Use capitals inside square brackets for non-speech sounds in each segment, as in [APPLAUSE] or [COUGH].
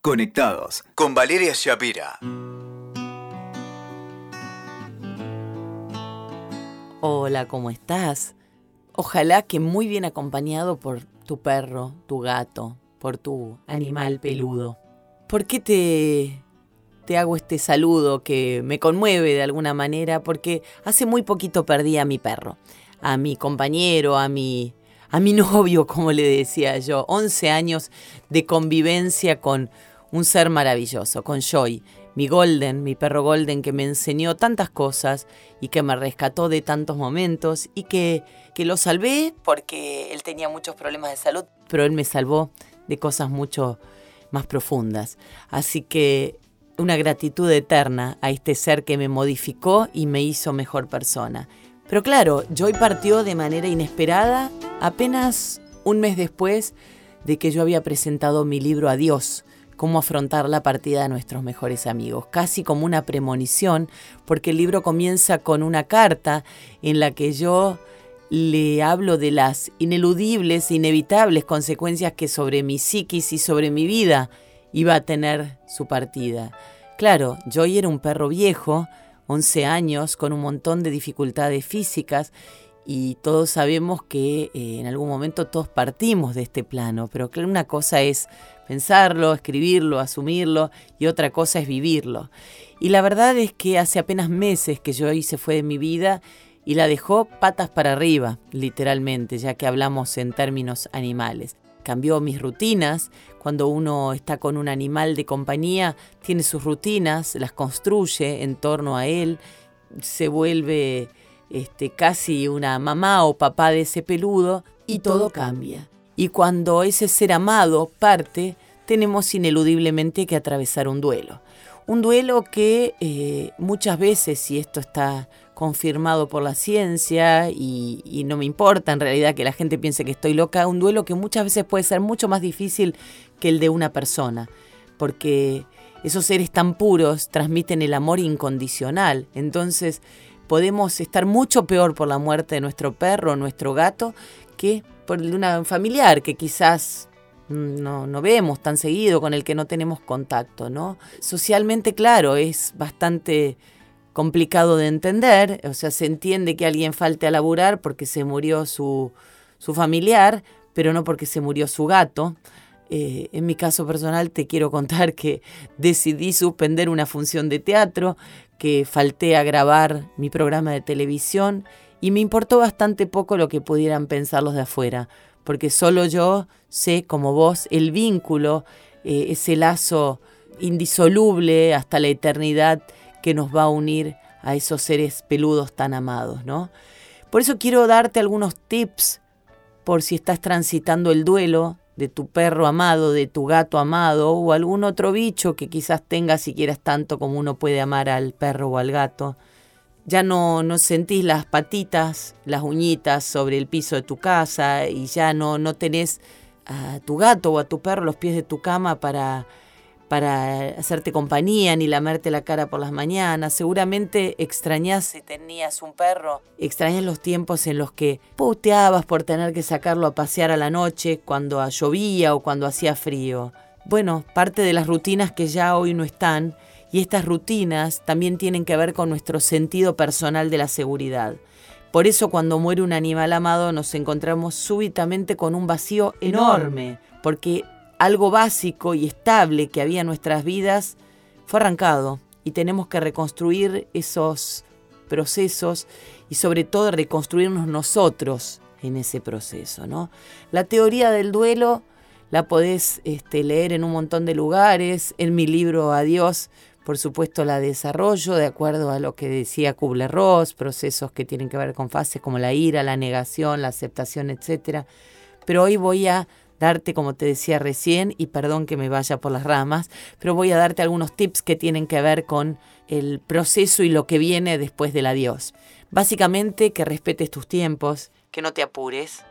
Conectados con Valeria Shapira. Hola, ¿cómo estás? Ojalá que muy bien acompañado por tu perro, tu gato, por tu animal peludo. ¿Por qué te, te hago este saludo que me conmueve de alguna manera? Porque hace muy poquito perdí a mi perro, a mi compañero, a mi, a mi [LAUGHS] novio, como le decía yo. 11 años de convivencia con un ser maravilloso, con Joy, mi Golden, mi perro Golden que me enseñó tantas cosas y que me rescató de tantos momentos y que, que lo salvé porque él tenía muchos problemas de salud, pero él me salvó de cosas mucho más profundas. Así que una gratitud eterna a este ser que me modificó y me hizo mejor persona. Pero claro, Joy partió de manera inesperada apenas un mes después de que yo había presentado mi libro Adiós, cómo afrontar la partida de nuestros mejores amigos, casi como una premonición, porque el libro comienza con una carta en la que yo le hablo de las ineludibles, inevitables consecuencias que sobre mi psiquis y sobre mi vida iba a tener su partida. Claro, Joy era un perro viejo, 11 años, con un montón de dificultades físicas y todos sabemos que eh, en algún momento todos partimos de este plano, pero una cosa es pensarlo, escribirlo, asumirlo y otra cosa es vivirlo. Y la verdad es que hace apenas meses que Joy se fue de mi vida y la dejó patas para arriba, literalmente, ya que hablamos en términos animales. Cambió mis rutinas, cuando uno está con un animal de compañía, tiene sus rutinas, las construye en torno a él, se vuelve este, casi una mamá o papá de ese peludo y todo cambia. Y cuando ese ser amado parte, tenemos ineludiblemente que atravesar un duelo. Un duelo que eh, muchas veces, y esto está confirmado por la ciencia y, no me importa en realidad que la gente piense que estoy loca, un duelo que muchas veces puede ser mucho más difícil que el de una persona, porque esos seres tan puros transmiten el amor incondicional. Entonces, podemos estar mucho peor por la muerte de nuestro perro o nuestro gato que por el de una familiar que quizás no, no, vemos tan seguido, con el que no tenemos contacto, ¿no? Socialmente, claro, es bastante complicado de entender, o sea, se entiende que alguien falte a laburar porque se murió su, su familiar, pero no porque se murió su gato. Eh, en mi caso personal te quiero contar que [LAUGHS] decidí suspender una función de teatro, que falté a grabar mi programa de televisión y me importó bastante poco lo que pudieran pensar los de afuera, porque solo yo sé, como vos, el vínculo, eh, ese lazo indisoluble hasta la eternidad que nos va a unir a esos seres peludos tan amados, ¿no? Por eso quiero darte algunos tips por si estás transitando el duelo de tu perro amado, de tu gato amado o algún otro bicho que quizás tengas si quieras tanto como uno puede amar al perro o al gato. Ya no, no sentís las patitas, las uñitas sobre el piso de tu casa y ya no, no tenés a tu gato o a tu perro los pies de tu cama para para hacerte compañía ni lamerte la cara por las mañanas. Seguramente extrañas si tenías un perro, extrañas los tiempos en los que puteabas por tener que sacarlo a pasear a la noche cuando llovía o cuando hacía frío. Bueno, parte de las rutinas que ya hoy no están y estas rutinas también tienen que ver con nuestro sentido personal de la seguridad. Por eso cuando muere un animal amado nos encontramos súbitamente con un vacío enorme, porque algo básico y estable que había en nuestras vidas fue arrancado y tenemos que reconstruir esos procesos y sobre todo reconstruirnos nosotros en ese proceso. ¿no? La teoría del duelo la podés este, leer en un montón de lugares, en mi libro Adiós, por supuesto la desarrollo de acuerdo a lo que decía Kubler-Ross, procesos que tienen que ver con fases como la ira, la negación, la aceptación, etc. Pero hoy voy a darte, como te decía recién, y perdón que me vaya por las ramas, pero voy a darte algunos tips que tienen que ver con el proceso y lo que viene después del adiós. Básicamente que respetes tus tiempos, que no te apures,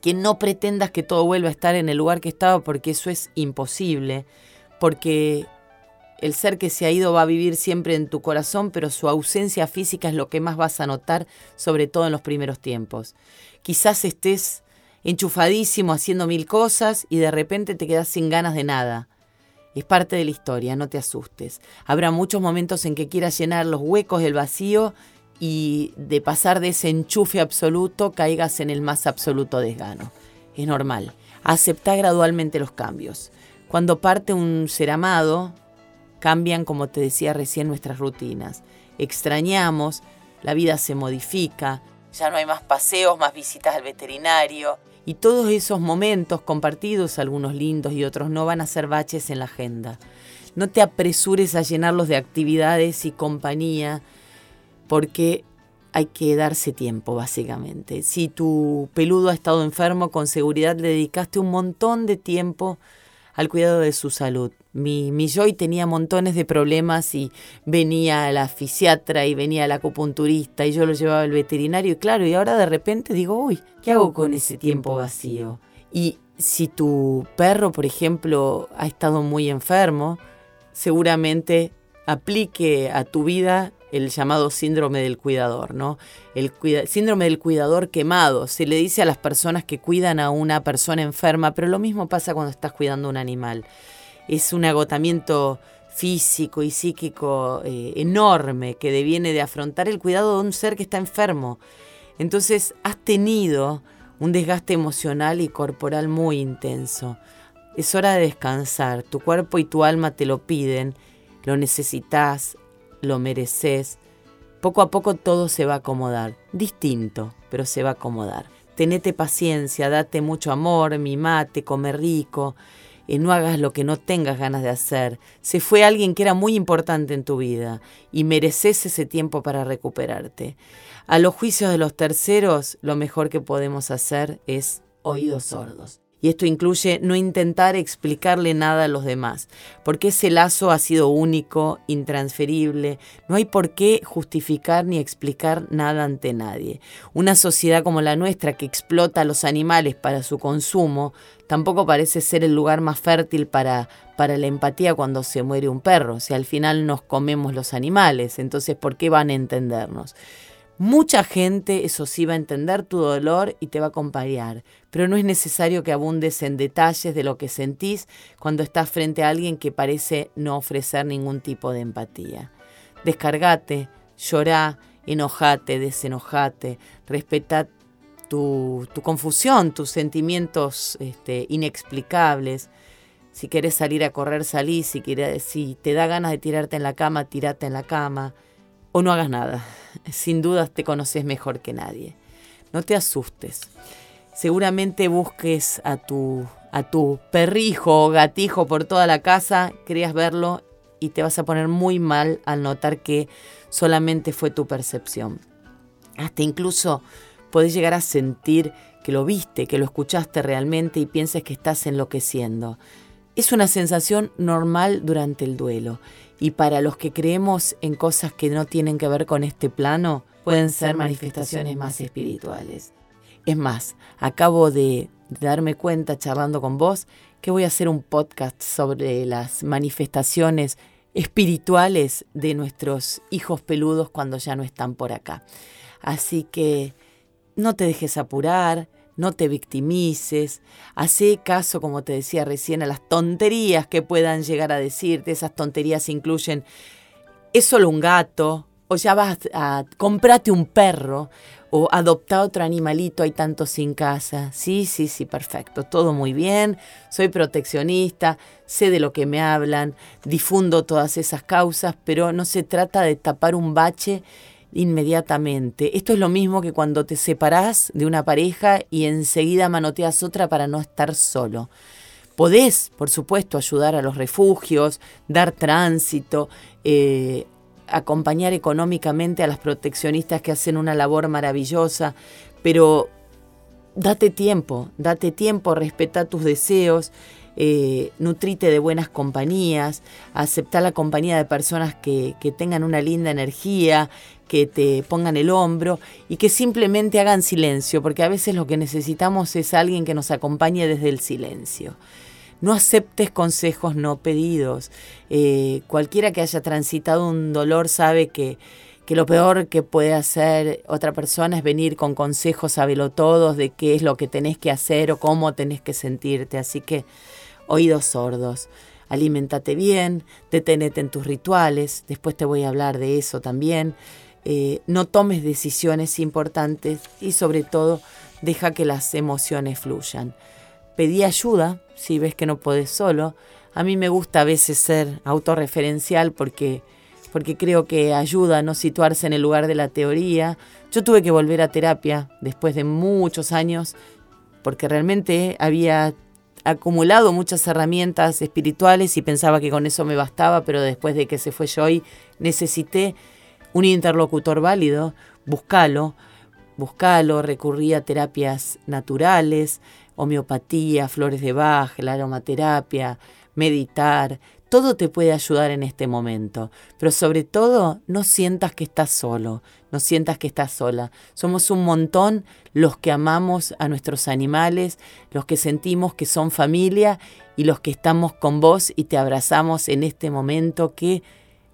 que no pretendas que todo vuelva a estar en el lugar que estaba porque eso es imposible, porque el ser que se ha ido va a vivir siempre en tu corazón, pero su ausencia física es lo que más vas a notar, sobre todo en los primeros tiempos. Quizás estés enchufadísimo haciendo mil cosas y de repente te quedas sin ganas de nada. Es parte de la historia, no te asustes. Habrá muchos momentos en que quieras llenar los huecos del vacío y de pasar de ese enchufe absoluto caigas en el más absoluto desgano. Es normal. Acepta gradualmente los cambios. Cuando parte un ser amado, cambian, como te decía recién, nuestras rutinas. Extrañamos, la vida se modifica, ya no hay más paseos, más visitas al veterinario. Y todos esos momentos compartidos, algunos lindos y otros no, van a ser baches en la agenda. No te apresures a llenarlos de actividades y compañía, porque hay que darse tiempo, básicamente. Si tu peludo ha estado enfermo, con seguridad le dedicaste un montón de tiempo al cuidado de su salud. Mi, mi Joy tenía montones de problemas y venía a la fisiatra y venía la acupunturista y yo lo llevaba al veterinario y claro, y ahora de repente digo, uy, ¿qué hago con ese tiempo vacío? Y si tu perro, por ejemplo, ha estado muy enfermo, seguramente aplique a tu vida el llamado síndrome del cuidador, ¿no? El síndrome del cuidador quemado. Se le dice a las personas que cuidan a una persona enferma, pero lo mismo pasa cuando estás cuidando a un animal. Es un agotamiento físico y psíquico eh, enorme que deviene de afrontar el cuidado de un ser que está enfermo. Entonces has tenido un desgaste emocional y corporal muy intenso. Es hora de descansar, tu cuerpo y tu alma te lo piden, lo necesitas, lo mereces. Poco a poco todo se va a acomodar, distinto, pero se va a acomodar. Tenete paciencia, date mucho amor, mimate, come rico, eh, no hagas lo que no tengas ganas de hacer. Se fue alguien que era muy importante en tu vida y mereces ese tiempo para recuperarte. A los juicios de los terceros, lo mejor que podemos hacer es oídos sordos y esto incluye no intentar explicarle nada a los demás, porque ese lazo ha sido único, intransferible, no hay por qué justificar ni explicar nada ante nadie. Una sociedad como la nuestra que explota a los animales para su consumo, tampoco parece ser el lugar más fértil para, para la empatía cuando se muere un perro, si al final nos comemos los animales, entonces ¿por qué van a entendernos? Mucha gente, eso sí, va a entender tu dolor y te va a acompañar, pero no es necesario que abundes en detalles de lo que sentís cuando estás frente a alguien que parece no ofrecer ningún tipo de empatía. Descargate, llorá, enojate, desenojate, respeta tu, confusión, tus sentimientos este, inexplicables. Si quieres salir a correr, salí. Si, si te da ganas de tirarte en la cama, tírate en la cama o no hagas nada. Sin dudas te conoces mejor que nadie. No te asustes. Seguramente busques a tu, a tu perrijo o gatijo por toda la casa, creas verlo y te vas a poner muy mal al notar que solamente fue tu percepción. Hasta incluso podés llegar a sentir que lo viste, que lo escuchaste realmente y pienses que estás enloqueciendo. Es una sensación normal durante el duelo y para los que creemos en cosas que no tienen que ver con este plano, pueden ser manifestaciones más espirituales. Es más, acabo de darme cuenta charlando con vos que voy a hacer un podcast sobre las manifestaciones espirituales de nuestros hijos peludos cuando ya no están por acá. Así que no te dejes apurar, no te victimices, hace caso, como te decía recién, a las tonterías que puedan llegar a decirte. Esas tonterías incluyen, es solo un gato, o ya vas a comprarte un perro, o adoptar otro animalito, hay tantos sin casa. Sí, sí, sí, perfecto, todo muy bien, soy proteccionista, sé de lo que me hablan, difundo todas esas causas, pero no se trata de tapar un bache inmediatamente. Esto es lo mismo que cuando te separás de una pareja y enseguida manoteas otra para no estar solo. Podés, por supuesto, ayudar a los refugios, dar tránsito, eh, acompañar económicamente a las proteccionistas que hacen una labor maravillosa, pero date tiempo, date tiempo, respeta tus deseos, eh, nutrite de buenas compañías, aceptar la compañía de personas que, que tengan una linda energía, que te pongan el hombro y que simplemente hagan silencio, porque a veces lo que necesitamos es alguien que nos acompañe desde el silencio. No aceptes consejos no pedidos. Eh, cualquiera que haya transitado un dolor sabe que, que lo peor que puede hacer otra persona es venir con consejos todos de qué es lo que tenés que hacer o cómo tenés que sentirte. Así que oídos sordos. alimentate bien, detenete en tus rituales, después te voy a hablar de eso también. Eh, no tomes decisiones importantes y sobre todo deja que las emociones fluyan. Pedí ayuda si ves que no puedes solo. A mí me gusta a veces ser autorreferencial porque, porque creo que ayuda a no situarse en el lugar de la teoría. Yo tuve que volver a terapia después de muchos años porque realmente había acumulado muchas herramientas espirituales y pensaba que con eso me bastaba, pero después de que se fue Joy necesité un interlocutor válido, buscalo, buscalo, recurrí a terapias naturales, homeopatía, flores de Bach, la aromaterapia, meditar, todo te puede ayudar en este momento, pero sobre todo no sientas que estás solo, no sientas que estás sola. Somos un montón los que amamos a nuestros animales, los que sentimos que son familia y los que estamos con vos y te abrazamos en este momento que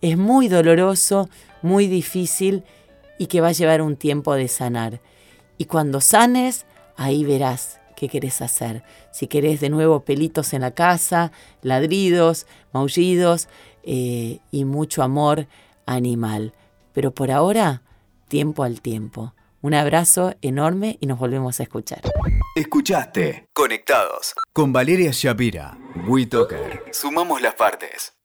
es muy doloroso, muy difícil y que va a llevar un tiempo de sanar. Y cuando sanes, ahí verás qué querés hacer. Si querés de nuevo pelitos en la casa, ladridos, maullidos eh, y mucho amor animal. Pero por ahora, tiempo al tiempo. Un abrazo enorme y nos volvemos a escuchar. Escuchaste Conectados con Valeria Shapira. WeToker. Sumamos las partes.